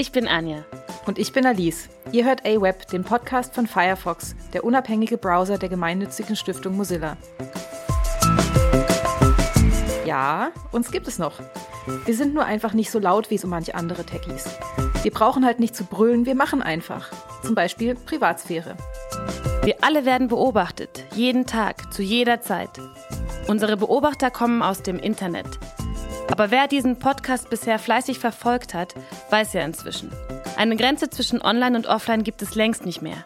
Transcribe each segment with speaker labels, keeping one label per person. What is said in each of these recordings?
Speaker 1: Ich bin Anja.
Speaker 2: Und ich bin Alice. Ihr hört AWeb, den Podcast von Firefox, der unabhängige Browser der gemeinnützigen Stiftung Mozilla. Ja, uns gibt es noch. Wir sind nur einfach nicht so laut wie so manche andere Techies. Wir brauchen halt nicht zu brüllen, wir machen einfach. Zum Beispiel Privatsphäre.
Speaker 1: Wir alle werden beobachtet, jeden Tag, zu jeder Zeit. Unsere Beobachter kommen aus dem Internet. Aber wer diesen Podcast bisher fleißig verfolgt hat, weiß ja inzwischen. Eine Grenze zwischen Online und Offline gibt es längst nicht mehr.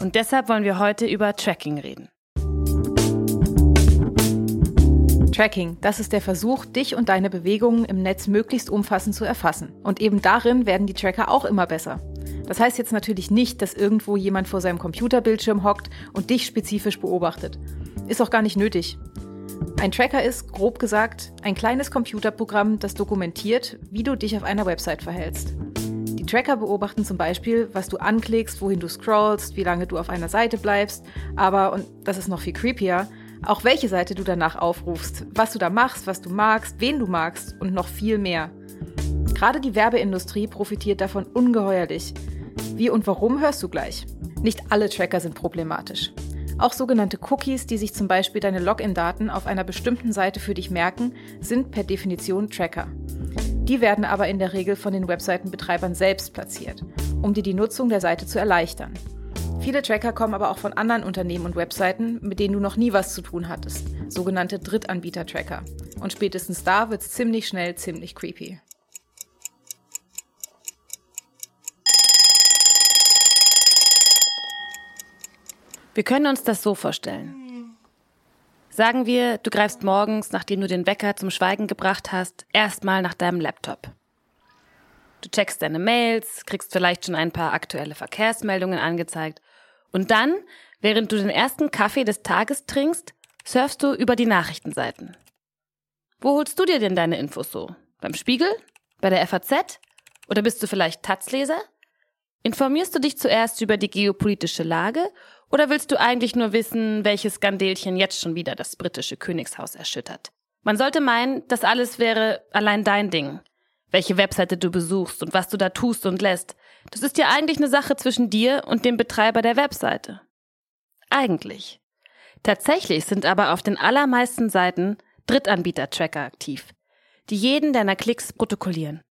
Speaker 1: Und deshalb wollen wir heute über Tracking reden.
Speaker 2: Tracking, das ist der Versuch, dich und deine Bewegungen im Netz möglichst umfassend zu erfassen. Und eben darin werden die Tracker auch immer besser. Das heißt jetzt natürlich nicht, dass irgendwo jemand vor seinem Computerbildschirm hockt und dich spezifisch beobachtet. Ist auch gar nicht nötig. Ein Tracker ist, grob gesagt, ein kleines Computerprogramm, das dokumentiert, wie du dich auf einer Website verhältst. Die Tracker beobachten zum Beispiel, was du anklickst, wohin du scrollst, wie lange du auf einer Seite bleibst, aber, und das ist noch viel creepier, auch welche Seite du danach aufrufst, was du da machst, was du magst, wen du magst und noch viel mehr. Gerade die Werbeindustrie profitiert davon ungeheuerlich. Wie und warum hörst du gleich. Nicht alle Tracker sind problematisch. Auch sogenannte Cookies, die sich zum Beispiel deine Login-Daten auf einer bestimmten Seite für dich merken, sind per Definition Tracker. Die werden aber in der Regel von den Webseitenbetreibern selbst platziert, um dir die Nutzung der Seite zu erleichtern. Viele Tracker kommen aber auch von anderen Unternehmen und Webseiten, mit denen du noch nie was zu tun hattest, sogenannte Drittanbieter-Tracker. Und spätestens da wird es ziemlich schnell ziemlich creepy.
Speaker 1: Wir können uns das so vorstellen. Sagen wir, du greifst morgens, nachdem du den Wecker zum Schweigen gebracht hast, erstmal nach deinem Laptop. Du checkst deine Mails, kriegst vielleicht schon ein paar aktuelle Verkehrsmeldungen angezeigt und dann, während du den ersten Kaffee des Tages trinkst, surfst du über die Nachrichtenseiten. Wo holst du dir denn deine Infos so? Beim Spiegel? Bei der FAZ? Oder bist du vielleicht Taz-Leser? Informierst du dich zuerst über die geopolitische Lage oder willst du eigentlich nur wissen, welches Skandelchen jetzt schon wieder das britische Königshaus erschüttert? Man sollte meinen, das alles wäre allein dein Ding. Welche Webseite du besuchst und was du da tust und lässt, das ist ja eigentlich eine Sache zwischen dir und dem Betreiber der Webseite. Eigentlich. Tatsächlich sind aber auf den allermeisten Seiten Drittanbieter-Tracker aktiv, die jeden deiner Klicks protokollieren.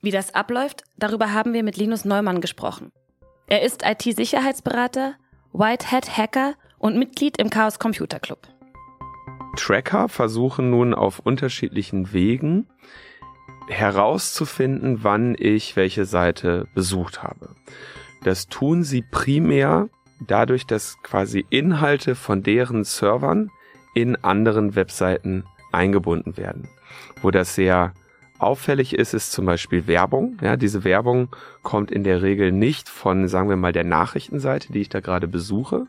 Speaker 1: Wie das abläuft, darüber haben wir mit Linus Neumann gesprochen. Er ist IT-Sicherheitsberater, Whitehead-Hacker und Mitglied im Chaos Computer Club.
Speaker 3: Tracker versuchen nun auf unterschiedlichen Wegen herauszufinden, wann ich welche Seite besucht habe. Das tun sie primär dadurch, dass quasi Inhalte von deren Servern in anderen Webseiten eingebunden werden, wo das sehr Auffällig ist es zum Beispiel Werbung. Ja, diese Werbung kommt in der Regel nicht von, sagen wir mal, der Nachrichtenseite, die ich da gerade besuche,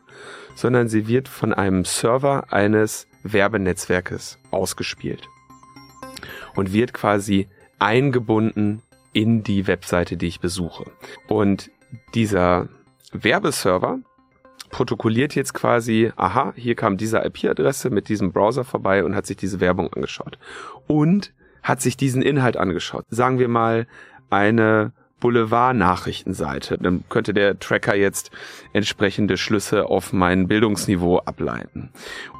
Speaker 3: sondern sie wird von einem Server eines Werbenetzwerkes ausgespielt und wird quasi eingebunden in die Webseite, die ich besuche. Und dieser Werbeserver protokolliert jetzt quasi, aha, hier kam diese IP-Adresse mit diesem Browser vorbei und hat sich diese Werbung angeschaut. Und hat sich diesen Inhalt angeschaut. Sagen wir mal eine Boulevard-Nachrichtenseite. Dann könnte der Tracker jetzt entsprechende Schlüsse auf mein Bildungsniveau ableiten.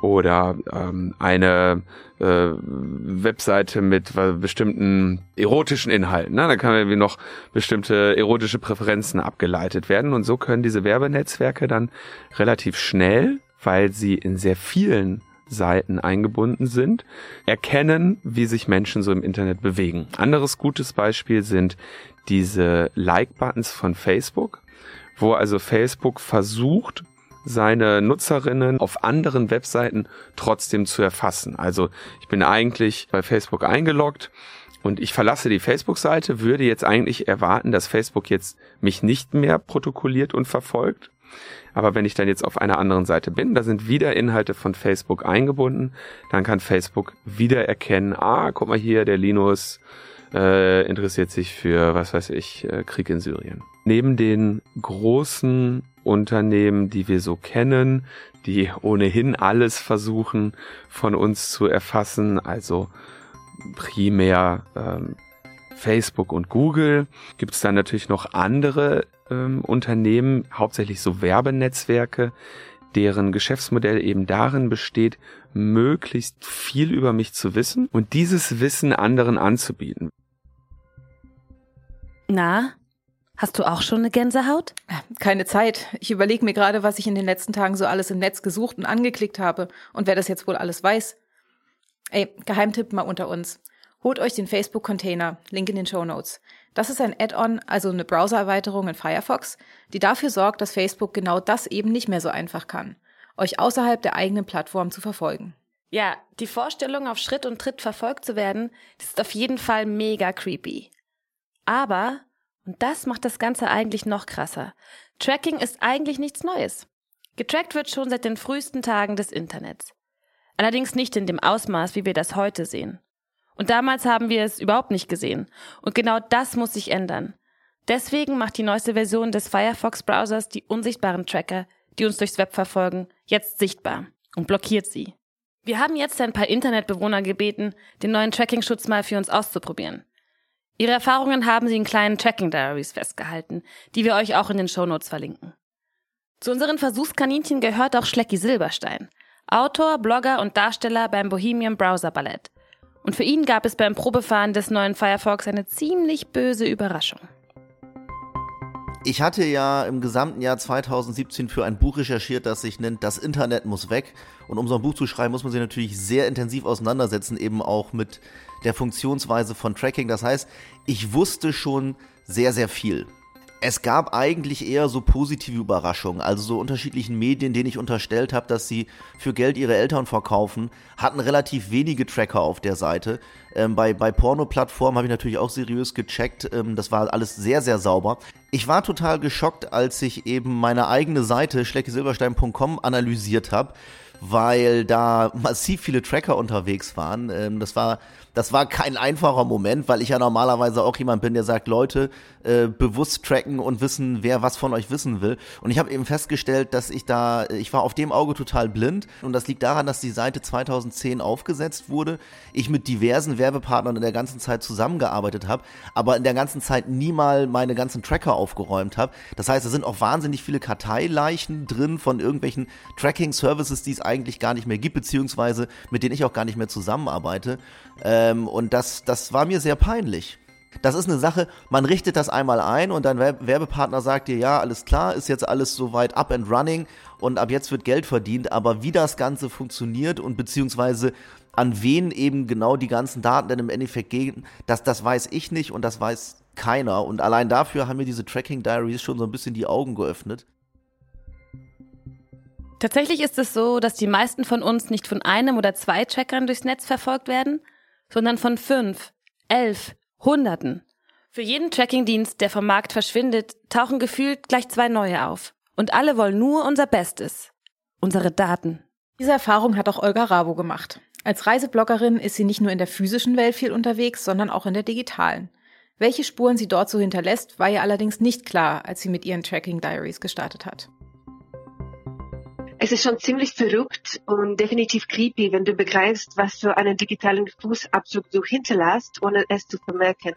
Speaker 3: Oder ähm, eine äh, Webseite mit bestimmten erotischen Inhalten. Ne? Da kann irgendwie noch bestimmte erotische Präferenzen abgeleitet werden. Und so können diese Werbenetzwerke dann relativ schnell, weil sie in sehr vielen Seiten eingebunden sind, erkennen, wie sich Menschen so im Internet bewegen. Anderes gutes Beispiel sind diese Like-Buttons von Facebook, wo also Facebook versucht, seine Nutzerinnen auf anderen Webseiten trotzdem zu erfassen. Also ich bin eigentlich bei Facebook eingeloggt und ich verlasse die Facebook-Seite, würde jetzt eigentlich erwarten, dass Facebook jetzt mich nicht mehr protokolliert und verfolgt, aber wenn ich dann jetzt auf einer anderen Seite bin, da sind wieder Inhalte von Facebook eingebunden, dann kann Facebook wieder erkennen, ah, guck mal hier, der Linus äh, interessiert sich für, was weiß ich, äh, Krieg in Syrien. Neben den großen Unternehmen, die wir so kennen, die ohnehin alles versuchen von uns zu erfassen, also primär ähm, Facebook und Google. Gibt es dann natürlich noch andere ähm, Unternehmen, hauptsächlich so Werbenetzwerke, deren Geschäftsmodell eben darin besteht, möglichst viel über mich zu wissen und dieses Wissen anderen anzubieten.
Speaker 1: Na, hast du auch schon eine Gänsehaut?
Speaker 2: Keine Zeit. Ich überlege mir gerade, was ich in den letzten Tagen so alles im Netz gesucht und angeklickt habe und wer das jetzt wohl alles weiß. Ey, Geheimtipp mal unter uns. Holt euch den Facebook-Container, Link in den Show Notes. Das ist ein Add-on, also eine Browser-Erweiterung in Firefox, die dafür sorgt, dass Facebook genau das eben nicht mehr so einfach kann, euch außerhalb der eigenen Plattform zu verfolgen.
Speaker 1: Ja, die Vorstellung, auf Schritt und Tritt verfolgt zu werden, das ist auf jeden Fall mega creepy. Aber, und das macht das Ganze eigentlich noch krasser, Tracking ist eigentlich nichts Neues. Getrackt wird schon seit den frühesten Tagen des Internets. Allerdings nicht in dem Ausmaß, wie wir das heute sehen. Und damals haben wir es überhaupt nicht gesehen. Und genau das muss sich ändern. Deswegen macht die neueste Version des Firefox-Browsers die unsichtbaren Tracker, die uns durchs Web verfolgen, jetzt sichtbar und blockiert sie. Wir haben jetzt ein paar Internetbewohner gebeten, den neuen Tracking-Schutz mal für uns auszuprobieren. Ihre Erfahrungen haben sie in kleinen Tracking-Diaries festgehalten, die wir euch auch in den Shownotes verlinken. Zu unseren Versuchskaninchen gehört auch Schlecki Silberstein, Autor, Blogger und Darsteller beim Bohemian Browser Ballett. Und für ihn gab es beim Probefahren des neuen Firefox eine ziemlich böse Überraschung.
Speaker 4: Ich hatte ja im gesamten Jahr 2017 für ein Buch recherchiert, das sich nennt Das Internet muss weg. Und um so ein Buch zu schreiben, muss man sich natürlich sehr intensiv auseinandersetzen, eben auch mit der Funktionsweise von Tracking. Das heißt, ich wusste schon sehr, sehr viel. Es gab eigentlich eher so positive Überraschungen, also so unterschiedlichen Medien, denen ich unterstellt habe, dass sie für Geld ihre Eltern verkaufen, hatten relativ wenige Tracker auf der Seite. Ähm, bei bei Porno-Plattformen habe ich natürlich auch seriös gecheckt, ähm, das war alles sehr, sehr sauber. Ich war total geschockt, als ich eben meine eigene Seite schleckesilberstein.com analysiert habe, weil da massiv viele Tracker unterwegs waren. Ähm, das war das war kein einfacher Moment, weil ich ja normalerweise auch jemand bin, der sagt, Leute, äh, bewusst tracken und wissen, wer was von euch wissen will. Und ich habe eben festgestellt, dass ich da, ich war auf dem Auge total blind und das liegt daran, dass die Seite 2010 aufgesetzt wurde, ich mit diversen Werbepartnern in der ganzen Zeit zusammengearbeitet habe, aber in der ganzen Zeit nie mal meine ganzen Tracker aufgeräumt habe. Das heißt, es sind auch wahnsinnig viele Karteileichen drin von irgendwelchen Tracking-Services, die es eigentlich gar nicht mehr gibt, beziehungsweise mit denen ich auch gar nicht mehr zusammenarbeite. Ähm, und das, das war mir sehr peinlich. Das ist eine Sache, man richtet das einmal ein und dein Werbepartner sagt dir, ja, alles klar, ist jetzt alles soweit up and running und ab jetzt wird Geld verdient, aber wie das Ganze funktioniert und beziehungsweise an wen eben genau die ganzen Daten denn im Endeffekt gehen, das, das weiß ich nicht und das weiß keiner. Und allein dafür haben mir diese Tracking Diaries schon so ein bisschen die Augen geöffnet.
Speaker 1: Tatsächlich ist es so, dass die meisten von uns nicht von einem oder zwei Trackern durchs Netz verfolgt werden, sondern von fünf, elf, hunderten. Für jeden Trackingdienst, der vom Markt verschwindet, tauchen gefühlt gleich zwei neue auf. Und alle wollen nur unser Bestes. Unsere Daten.
Speaker 2: Diese Erfahrung hat auch Olga Rabo gemacht. Als Reisebloggerin ist sie nicht nur in der physischen Welt viel unterwegs, sondern auch in der digitalen. Welche Spuren sie dort so hinterlässt, war ihr allerdings nicht klar, als sie mit ihren Tracking Diaries gestartet hat
Speaker 5: es ist schon ziemlich verrückt und definitiv creepy, wenn du begreifst, was für einen digitalen Fußabdruck du hinterlässt, ohne es zu vermerken.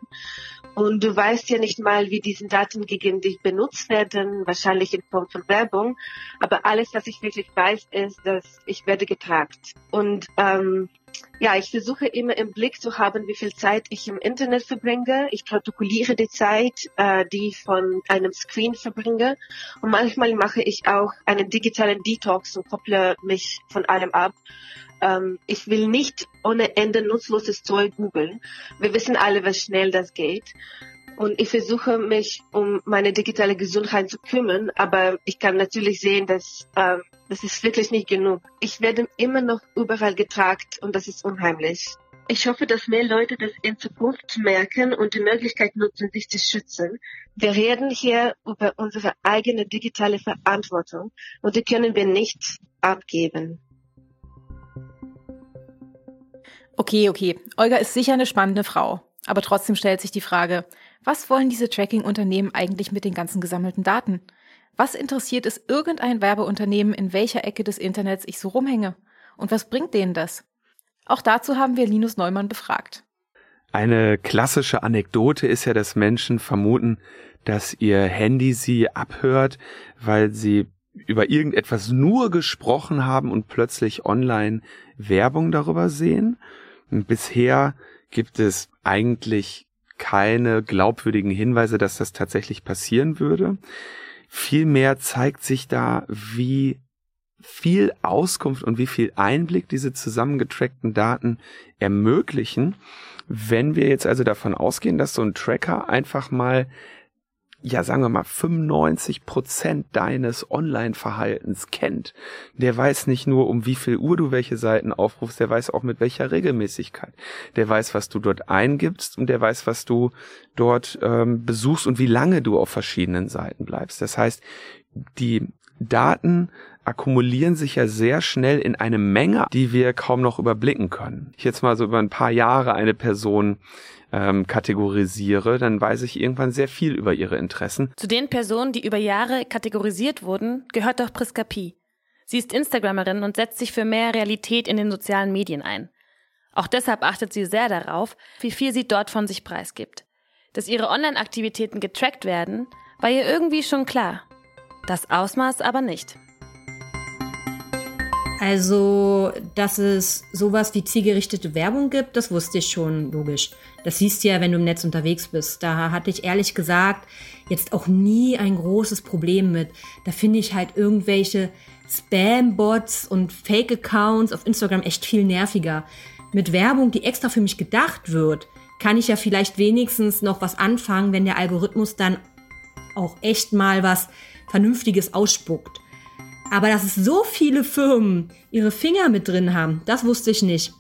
Speaker 5: Und du weißt ja nicht mal, wie diese Daten gegen dich benutzt werden, wahrscheinlich in Form von Werbung. Aber alles, was ich wirklich weiß, ist, dass ich werde getragt. Und ähm, ja, ich versuche immer im Blick zu haben, wie viel Zeit ich im Internet verbringe. Ich protokolliere die Zeit, äh, die ich von einem Screen verbringe. Und manchmal mache ich auch einen digitalen Detox und kopple mich von allem ab. Ähm, ich will nicht ohne Ende nutzloses Zeug googeln. Wir wissen alle, wie schnell das geht. Und ich versuche mich um meine digitale Gesundheit zu kümmern, aber ich kann natürlich sehen, dass äh, das ist wirklich nicht genug. Ich werde immer noch überall getragt und das ist unheimlich. Ich hoffe, dass mehr Leute das in Zukunft merken und die Möglichkeit nutzen, sich zu schützen. Wir reden hier über unsere eigene digitale Verantwortung und die können wir nicht abgeben.
Speaker 2: Okay, okay. Olga ist sicher eine spannende Frau. Aber trotzdem stellt sich die Frage, was wollen diese Tracking-Unternehmen eigentlich mit den ganzen gesammelten Daten? Was interessiert es irgendein Werbeunternehmen, in welcher Ecke des Internets ich so rumhänge? Und was bringt denen das? Auch dazu haben wir Linus Neumann befragt.
Speaker 3: Eine klassische Anekdote ist ja, dass Menschen vermuten, dass ihr Handy sie abhört, weil sie über irgendetwas nur gesprochen haben und plötzlich online Werbung darüber sehen. Und bisher gibt es eigentlich keine glaubwürdigen Hinweise, dass das tatsächlich passieren würde. Vielmehr zeigt sich da, wie viel Auskunft und wie viel Einblick diese zusammengetrackten Daten ermöglichen. Wenn wir jetzt also davon ausgehen, dass so ein Tracker einfach mal ja, sagen wir mal, 95 Prozent deines Online-Verhaltens kennt. Der weiß nicht nur, um wie viel Uhr du welche Seiten aufrufst, der weiß auch mit welcher Regelmäßigkeit. Der weiß, was du dort eingibst und der weiß, was du dort ähm, besuchst und wie lange du auf verschiedenen Seiten bleibst. Das heißt, die Daten akkumulieren sich ja sehr schnell in eine Menge, die wir kaum noch überblicken können. Ich jetzt mal so über ein paar Jahre eine Person ähm, kategorisiere, dann weiß ich irgendwann sehr viel über ihre Interessen.
Speaker 1: Zu den Personen, die über Jahre kategorisiert wurden, gehört auch Priska Pi. Sie ist Instagrammerin und setzt sich für mehr Realität in den sozialen Medien ein. Auch deshalb achtet sie sehr darauf, wie viel sie dort von sich preisgibt. Dass ihre Online-Aktivitäten getrackt werden, war ihr irgendwie schon klar. Das Ausmaß aber nicht.
Speaker 6: Also, dass es sowas wie zielgerichtete Werbung gibt, das wusste ich schon logisch. Das siehst du ja, wenn du im Netz unterwegs bist. Da hatte ich ehrlich gesagt jetzt auch nie ein großes Problem mit. Da finde ich halt irgendwelche Spam-Bots und Fake-Accounts auf Instagram echt viel nerviger. Mit Werbung, die extra für mich gedacht wird, kann ich ja vielleicht wenigstens noch was anfangen, wenn der Algorithmus dann auch echt mal was Vernünftiges ausspuckt. Aber dass es so viele Firmen ihre Finger mit drin haben, das wusste ich nicht.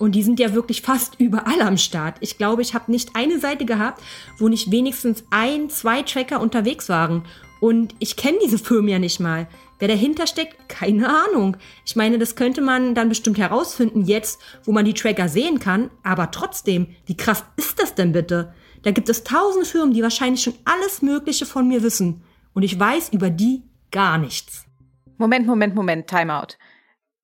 Speaker 6: Und die sind ja wirklich fast überall am Start. Ich glaube, ich habe nicht eine Seite gehabt, wo nicht wenigstens ein, zwei Tracker unterwegs waren. Und ich kenne diese Firmen ja nicht mal. Wer dahinter steckt, keine Ahnung. Ich meine, das könnte man dann bestimmt herausfinden jetzt, wo man die Tracker sehen kann. Aber trotzdem, wie krass ist das denn bitte? Da gibt es tausend Firmen, die wahrscheinlich schon alles Mögliche von mir wissen. Und ich weiß über die gar nichts.
Speaker 2: Moment, Moment, Moment, Timeout.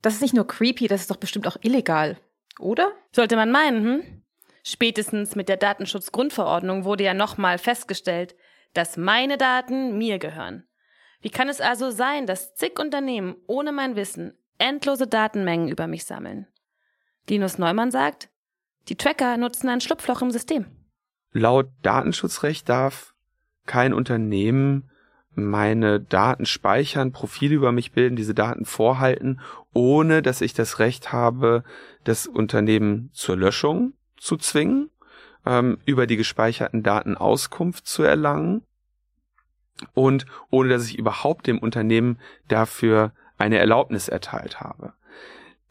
Speaker 2: Das ist nicht nur creepy, das ist doch bestimmt auch illegal, oder?
Speaker 1: Sollte man meinen, hm? Spätestens mit der Datenschutzgrundverordnung wurde ja nochmal festgestellt, dass meine Daten mir gehören. Wie kann es also sein, dass zig Unternehmen ohne mein Wissen endlose Datenmengen über mich sammeln? Linus Neumann sagt, die Tracker nutzen ein Schlupfloch im System.
Speaker 3: Laut Datenschutzrecht darf kein Unternehmen meine Daten speichern, Profile über mich bilden, diese Daten vorhalten, ohne dass ich das Recht habe, das Unternehmen zur Löschung zu zwingen, ähm, über die gespeicherten Daten Auskunft zu erlangen und ohne dass ich überhaupt dem Unternehmen dafür eine Erlaubnis erteilt habe.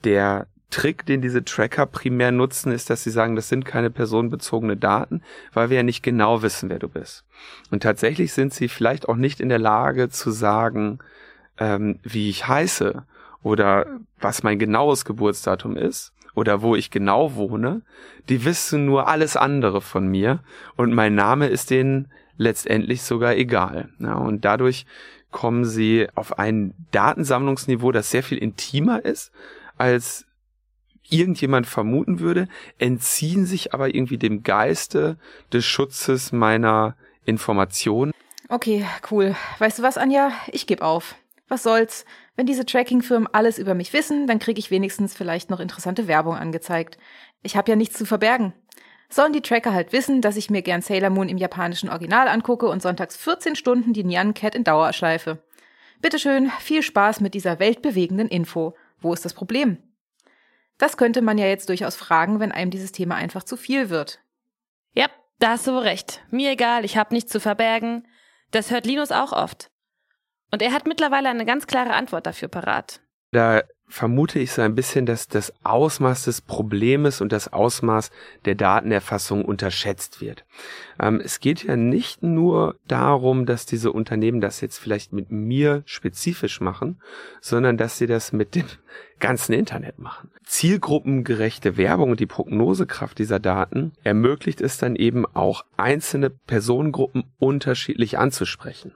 Speaker 3: Der Trick, den diese Tracker primär nutzen, ist, dass sie sagen, das sind keine personenbezogene Daten, weil wir ja nicht genau wissen, wer du bist. Und tatsächlich sind sie vielleicht auch nicht in der Lage zu sagen, ähm, wie ich heiße oder was mein genaues Geburtsdatum ist oder wo ich genau wohne. Die wissen nur alles andere von mir und mein Name ist denen letztendlich sogar egal. Ja, und dadurch kommen sie auf ein Datensammlungsniveau, das sehr viel intimer ist als irgendjemand vermuten würde, entziehen sich aber irgendwie dem Geiste des Schutzes meiner Informationen.
Speaker 2: Okay, cool. Weißt du was, Anja? Ich gebe auf. Was soll's? Wenn diese Tracking-Firmen alles über mich wissen, dann kriege ich wenigstens vielleicht noch interessante Werbung angezeigt. Ich habe ja nichts zu verbergen. Sollen die Tracker halt wissen, dass ich mir gern Sailor Moon im japanischen Original angucke und sonntags 14 Stunden die Nyan Cat in Dauerschleife. Bitteschön, viel Spaß mit dieser weltbewegenden Info. Wo ist das Problem? Das könnte man ja jetzt durchaus fragen, wenn einem dieses Thema einfach zu viel wird.
Speaker 1: Ja, da hast du recht. Mir egal, ich habe nichts zu verbergen. Das hört Linus auch oft. Und er hat mittlerweile eine ganz klare Antwort dafür parat.
Speaker 3: Da vermute ich so ein bisschen, dass das Ausmaß des Problems und das Ausmaß der Datenerfassung unterschätzt wird. Ähm, es geht ja nicht nur darum, dass diese Unternehmen das jetzt vielleicht mit mir spezifisch machen, sondern dass sie das mit dem ganzen Internet machen. Zielgruppengerechte Werbung und die Prognosekraft dieser Daten ermöglicht es dann eben auch einzelne Personengruppen unterschiedlich anzusprechen.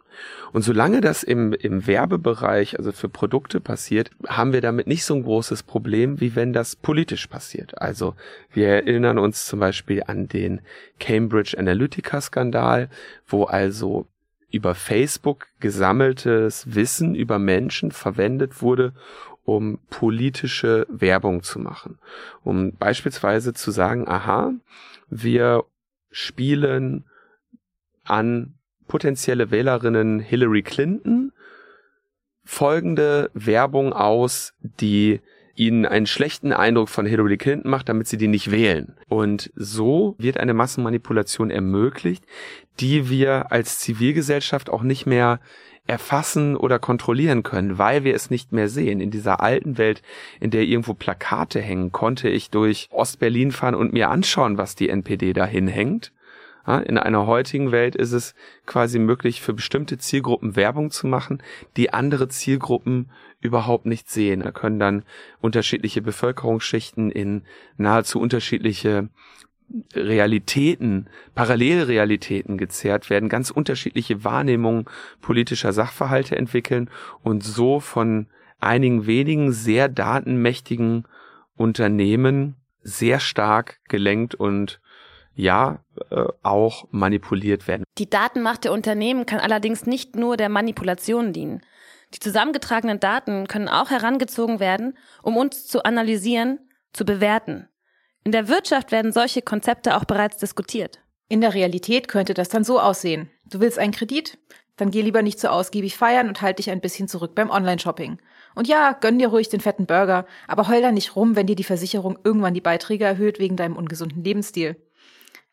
Speaker 3: Und solange das im, im Werbebereich, also für Produkte passiert, haben wir damit nicht so ein großes Problem, wie wenn das politisch passiert. Also wir erinnern uns zum Beispiel an den Cambridge Analytica Skandal, wo also über Facebook gesammeltes Wissen über Menschen verwendet wurde, um politische Werbung zu machen. Um beispielsweise zu sagen, aha, wir spielen an potenzielle Wählerinnen Hillary Clinton folgende Werbung aus, die ihnen einen schlechten Eindruck von Hillary Clinton macht, damit sie die nicht wählen. Und so wird eine Massenmanipulation ermöglicht, die wir als Zivilgesellschaft auch nicht mehr erfassen oder kontrollieren können, weil wir es nicht mehr sehen. In dieser alten Welt, in der irgendwo Plakate hängen, konnte ich durch Ostberlin fahren und mir anschauen, was die NPD dahin hängt. In einer heutigen Welt ist es quasi möglich, für bestimmte Zielgruppen Werbung zu machen, die andere Zielgruppen überhaupt nicht sehen. Da können dann unterschiedliche Bevölkerungsschichten in nahezu unterschiedliche Realitäten, Parallelrealitäten gezerrt werden, ganz unterschiedliche Wahrnehmungen politischer Sachverhalte entwickeln und so von einigen wenigen sehr datenmächtigen Unternehmen sehr stark gelenkt und ja äh, auch manipuliert werden.
Speaker 1: Die Datenmacht der Unternehmen kann allerdings nicht nur der Manipulation dienen. Die zusammengetragenen Daten können auch herangezogen werden, um uns zu analysieren, zu bewerten. In der Wirtschaft werden solche Konzepte auch bereits diskutiert.
Speaker 2: In der Realität könnte das dann so aussehen. Du willst einen Kredit? Dann geh lieber nicht so ausgiebig feiern und halt dich ein bisschen zurück beim Online-Shopping. Und ja, gönn dir ruhig den fetten Burger, aber heul da nicht rum, wenn dir die Versicherung irgendwann die Beiträge erhöht wegen deinem ungesunden Lebensstil.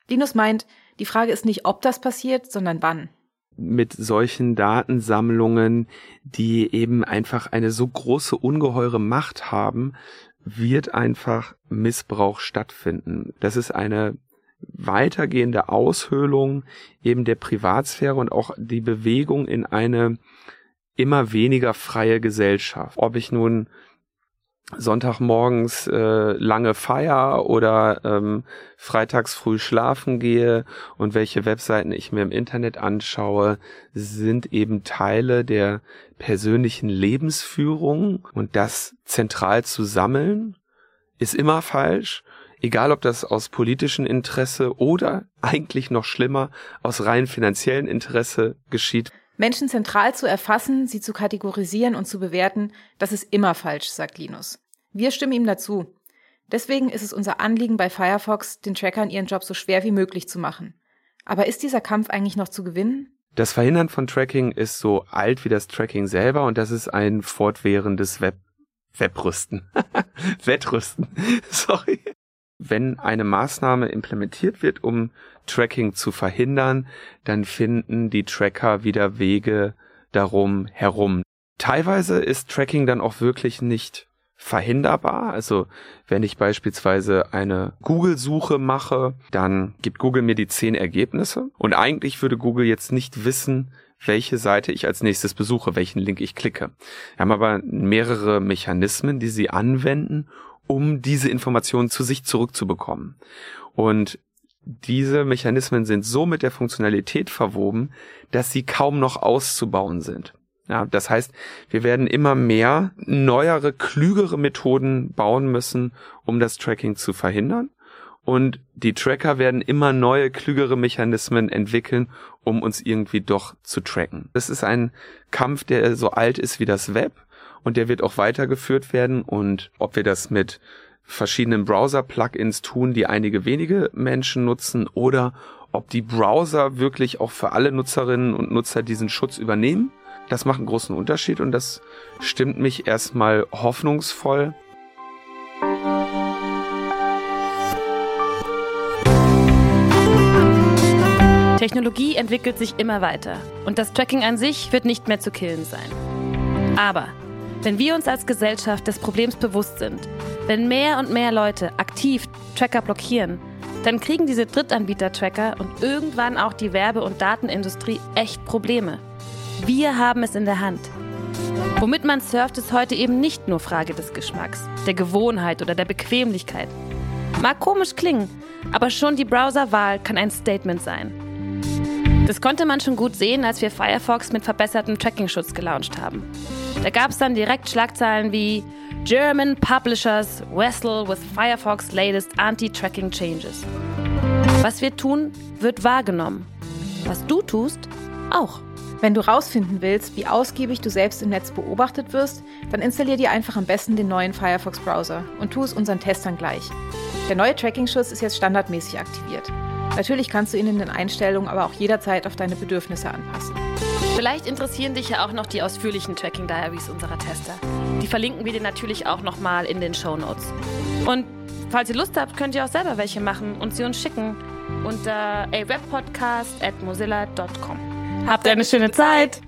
Speaker 2: Linus meint, die Frage ist nicht, ob das passiert, sondern wann.
Speaker 3: Mit solchen Datensammlungen, die eben einfach eine so große, ungeheure Macht haben, wird einfach Missbrauch stattfinden. Das ist eine weitergehende Aushöhlung eben der Privatsphäre und auch die Bewegung in eine immer weniger freie Gesellschaft. Ob ich nun Sonntagmorgens äh, lange Feier oder ähm, freitags früh schlafen gehe und welche Webseiten ich mir im Internet anschaue, sind eben Teile der persönlichen Lebensführung und das zentral zu sammeln ist immer falsch, egal ob das aus politischem Interesse oder eigentlich noch schlimmer aus rein finanziellen Interesse geschieht.
Speaker 2: Menschen zentral zu erfassen, sie zu kategorisieren und zu bewerten, das ist immer falsch, sagt Linus. Wir stimmen ihm dazu. Deswegen ist es unser Anliegen bei Firefox, den Trackern ihren Job so schwer wie möglich zu machen. Aber ist dieser Kampf eigentlich noch zu gewinnen?
Speaker 3: Das Verhindern von Tracking ist so alt wie das Tracking selber und das ist ein fortwährendes Web Webrüsten. Wettrüsten. Sorry. Wenn eine Maßnahme implementiert wird, um Tracking zu verhindern, dann finden die Tracker wieder Wege darum herum. Teilweise ist Tracking dann auch wirklich nicht verhinderbar. Also wenn ich beispielsweise eine Google-Suche mache, dann gibt Google mir die zehn Ergebnisse und eigentlich würde Google jetzt nicht wissen, welche Seite ich als nächstes besuche, welchen Link ich klicke. Wir haben aber mehrere Mechanismen, die sie anwenden, um diese Informationen zu sich zurückzubekommen. Und diese Mechanismen sind so mit der Funktionalität verwoben, dass sie kaum noch auszubauen sind. Ja, das heißt, wir werden immer mehr neuere, klügere Methoden bauen müssen, um das Tracking zu verhindern. Und die Tracker werden immer neue, klügere Mechanismen entwickeln, um uns irgendwie doch zu tracken. Das ist ein Kampf, der so alt ist wie das Web und der wird auch weitergeführt werden. Und ob wir das mit verschiedenen Browser-Plugins tun, die einige wenige Menschen nutzen, oder ob die Browser wirklich auch für alle Nutzerinnen und Nutzer diesen Schutz übernehmen, das macht einen großen Unterschied und das stimmt mich erstmal hoffnungsvoll.
Speaker 1: Technologie entwickelt sich immer weiter und das Tracking an sich wird nicht mehr zu killen sein. Aber wenn wir uns als Gesellschaft des Problems bewusst sind, wenn mehr und mehr Leute aktiv Tracker blockieren, dann kriegen diese Drittanbieter-Tracker und irgendwann auch die Werbe- und Datenindustrie echt Probleme. Wir haben es in der Hand. Womit man surft, ist heute eben nicht nur Frage des Geschmacks, der Gewohnheit oder der Bequemlichkeit. Mag komisch klingen, aber schon die Browserwahl kann ein Statement sein. Das konnte man schon gut sehen, als wir Firefox mit verbessertem Tracking-Schutz gelauncht haben. Da gab es dann direkt Schlagzeilen wie German Publishers wrestle with Firefox latest anti-tracking changes. Was wir tun, wird wahrgenommen. Was du tust, auch.
Speaker 2: Wenn du rausfinden willst, wie ausgiebig du selbst im Netz beobachtet wirst, dann installier dir einfach am besten den neuen Firefox-Browser und tu es unseren Testern gleich. Der neue Tracking-Schutz ist jetzt standardmäßig aktiviert. Natürlich kannst du ihn in den Einstellungen aber auch jederzeit auf deine Bedürfnisse anpassen.
Speaker 1: Vielleicht interessieren dich ja auch noch die ausführlichen Tracking Diaries unserer Tester. Die verlinken wir dir natürlich auch nochmal in den Show Notes. Und falls ihr Lust habt, könnt ihr auch selber welche machen und sie uns schicken unter awebpodcast at mozilla.com. Habt eine schöne Zeit!